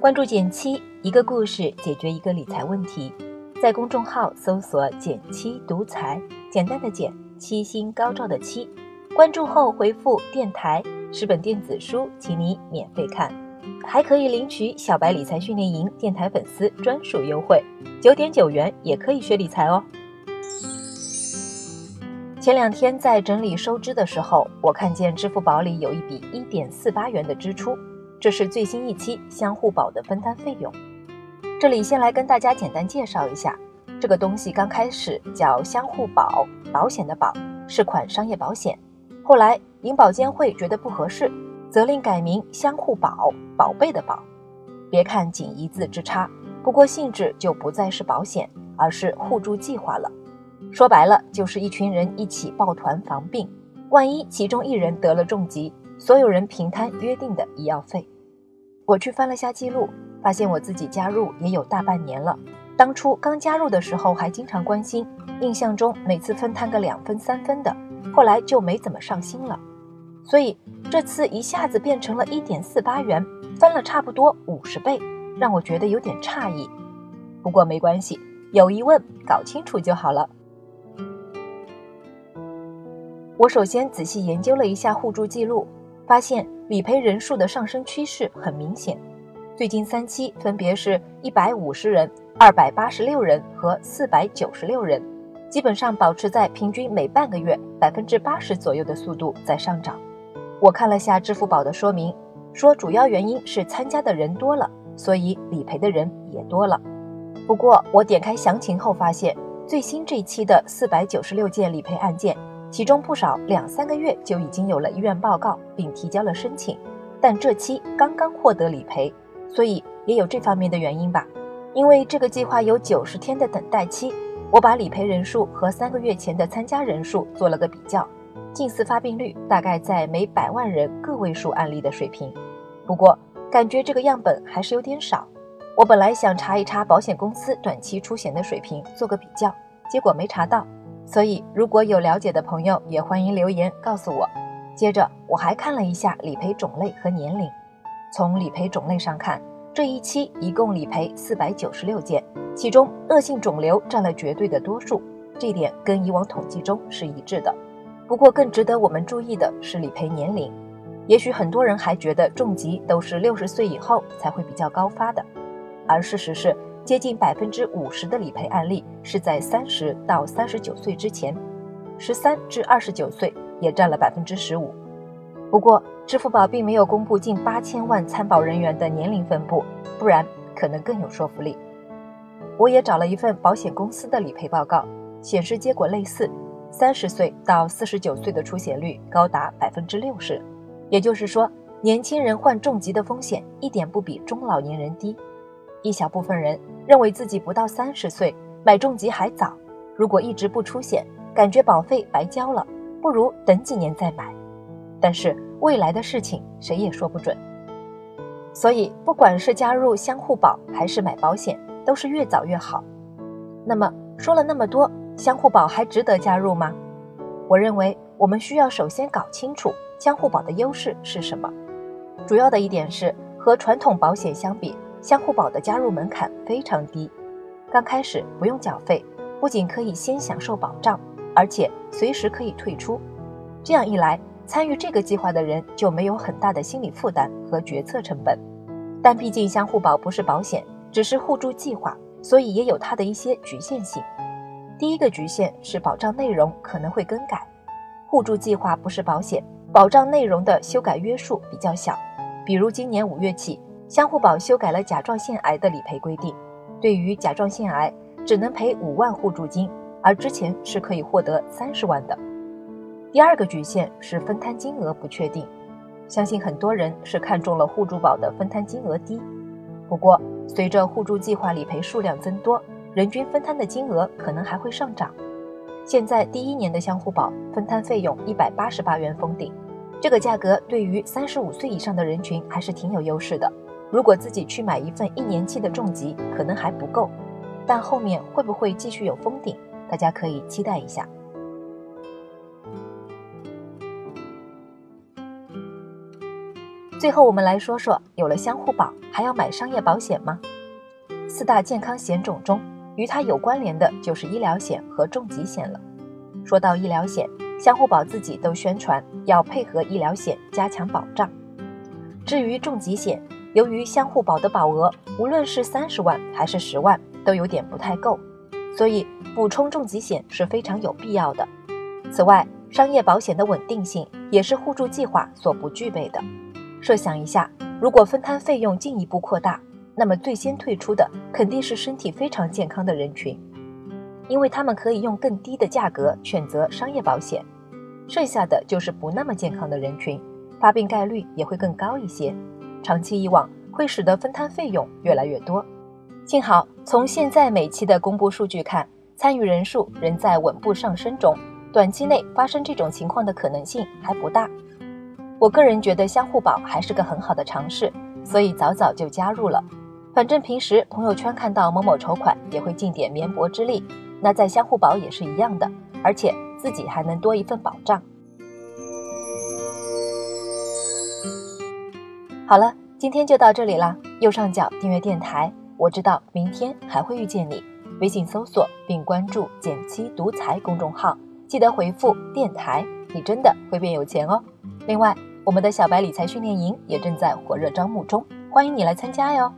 关注减七，一个故事解决一个理财问题。在公众号搜索“减七独裁，简单的减，七星高照的七。关注后回复“电台”，十本电子书，请你免费看，还可以领取小白理财训练营电台粉丝专属优惠，九点九元也可以学理财哦。前两天在整理收支的时候，我看见支付宝里有一笔一点四八元的支出。这是最新一期相互保的分摊费用。这里先来跟大家简单介绍一下，这个东西刚开始叫相互保，保险的保是款商业保险。后来银保监会觉得不合适，责令改名相互保，宝贝的保。别看仅一字之差，不过性质就不再是保险，而是互助计划了。说白了，就是一群人一起抱团防病，万一其中一人得了重疾。所有人平摊约定的医药费。我去翻了下记录，发现我自己加入也有大半年了。当初刚加入的时候还经常关心，印象中每次分摊个两分三分的，后来就没怎么上心了。所以这次一下子变成了一点四八元，翻了差不多五十倍，让我觉得有点诧异。不过没关系，有疑问搞清楚就好了。我首先仔细研究了一下互助记录。发现理赔人数的上升趋势很明显，最近三期分别是一百五十人、二百八十六人和四百九十六人，基本上保持在平均每半个月百分之八十左右的速度在上涨。我看了下支付宝的说明，说主要原因是参加的人多了，所以理赔的人也多了。不过我点开详情后发现，最新这期的四百九十六件理赔案件。其中不少两三个月就已经有了医院报告并提交了申请，但这期刚刚获得理赔，所以也有这方面的原因吧。因为这个计划有九十天的等待期，我把理赔人数和三个月前的参加人数做了个比较，近似发病率大概在每百万人个位数案例的水平。不过感觉这个样本还是有点少，我本来想查一查保险公司短期出险的水平做个比较，结果没查到。所以，如果有了解的朋友，也欢迎留言告诉我。接着，我还看了一下理赔种类和年龄。从理赔种类上看，这一期一共理赔四百九十六件，其中恶性肿瘤占了绝对的多数，这点跟以往统计中是一致的。不过，更值得我们注意的是理赔年龄。也许很多人还觉得重疾都是六十岁以后才会比较高发的，而事实是。接近百分之五十的理赔案例是在三十到三十九岁之前，十三至二十九岁也占了百分之十五。不过，支付宝并没有公布近八千万参保人员的年龄分布，不然可能更有说服力。我也找了一份保险公司的理赔报告，显示结果类似，三十岁到四十九岁的出险率高达百分之六十，也就是说，年轻人患重疾的风险一点不比中老年人低。一小部分人认为自己不到三十岁买重疾还早，如果一直不出险，感觉保费白交了，不如等几年再买。但是未来的事情谁也说不准，所以不管是加入相互保还是买保险，都是越早越好。那么说了那么多，相互保还值得加入吗？我认为我们需要首先搞清楚相互保的优势是什么。主要的一点是和传统保险相比。相互保的加入门槛非常低，刚开始不用缴费，不仅可以先享受保障，而且随时可以退出。这样一来，参与这个计划的人就没有很大的心理负担和决策成本。但毕竟相互保不是保险，只是互助计划，所以也有它的一些局限性。第一个局限是保障内容可能会更改。互助计划不是保险，保障内容的修改约束比较小，比如今年五月起。相互保修改了甲状腺癌的理赔规定，对于甲状腺癌只能赔五万互助金，而之前是可以获得三十万的。第二个局限是分摊金额不确定，相信很多人是看中了互助保的分摊金额低。不过，随着互助计划理赔数量增多，人均分摊的金额可能还会上涨。现在第一年的相互保分摊费用一百八十八元封顶，这个价格对于三十五岁以上的人群还是挺有优势的。如果自己去买一份一年期的重疾，可能还不够，但后面会不会继续有封顶？大家可以期待一下。最后，我们来说说，有了相互保，还要买商业保险吗？四大健康险种中，与它有关联的就是医疗险和重疾险了。说到医疗险，相互保自己都宣传要配合医疗险加强保障。至于重疾险，由于相互保的保额无论是三十万还是十万都有点不太够，所以补充重疾险是非常有必要的。此外，商业保险的稳定性也是互助计划所不具备的。设想一下，如果分摊费用进一步扩大，那么最先退出的肯定是身体非常健康的人群，因为他们可以用更低的价格选择商业保险。剩下的就是不那么健康的人群，发病概率也会更高一些。长期以往，会使得分摊费用越来越多。幸好，从现在每期的公布数据看，参与人数仍在稳步上升中，短期内发生这种情况的可能性还不大。我个人觉得相互保还是个很好的尝试，所以早早就加入了。反正平时朋友圈看到某某筹款，也会尽点绵薄之力。那在相互保也是一样的，而且自己还能多一份保障。好了，今天就到这里啦。右上角订阅电台，我知道明天还会遇见你。微信搜索并关注“减七独裁”公众号，记得回复“电台”，你真的会变有钱哦。另外，我们的小白理财训练营也正在火热招募中，欢迎你来参加哟。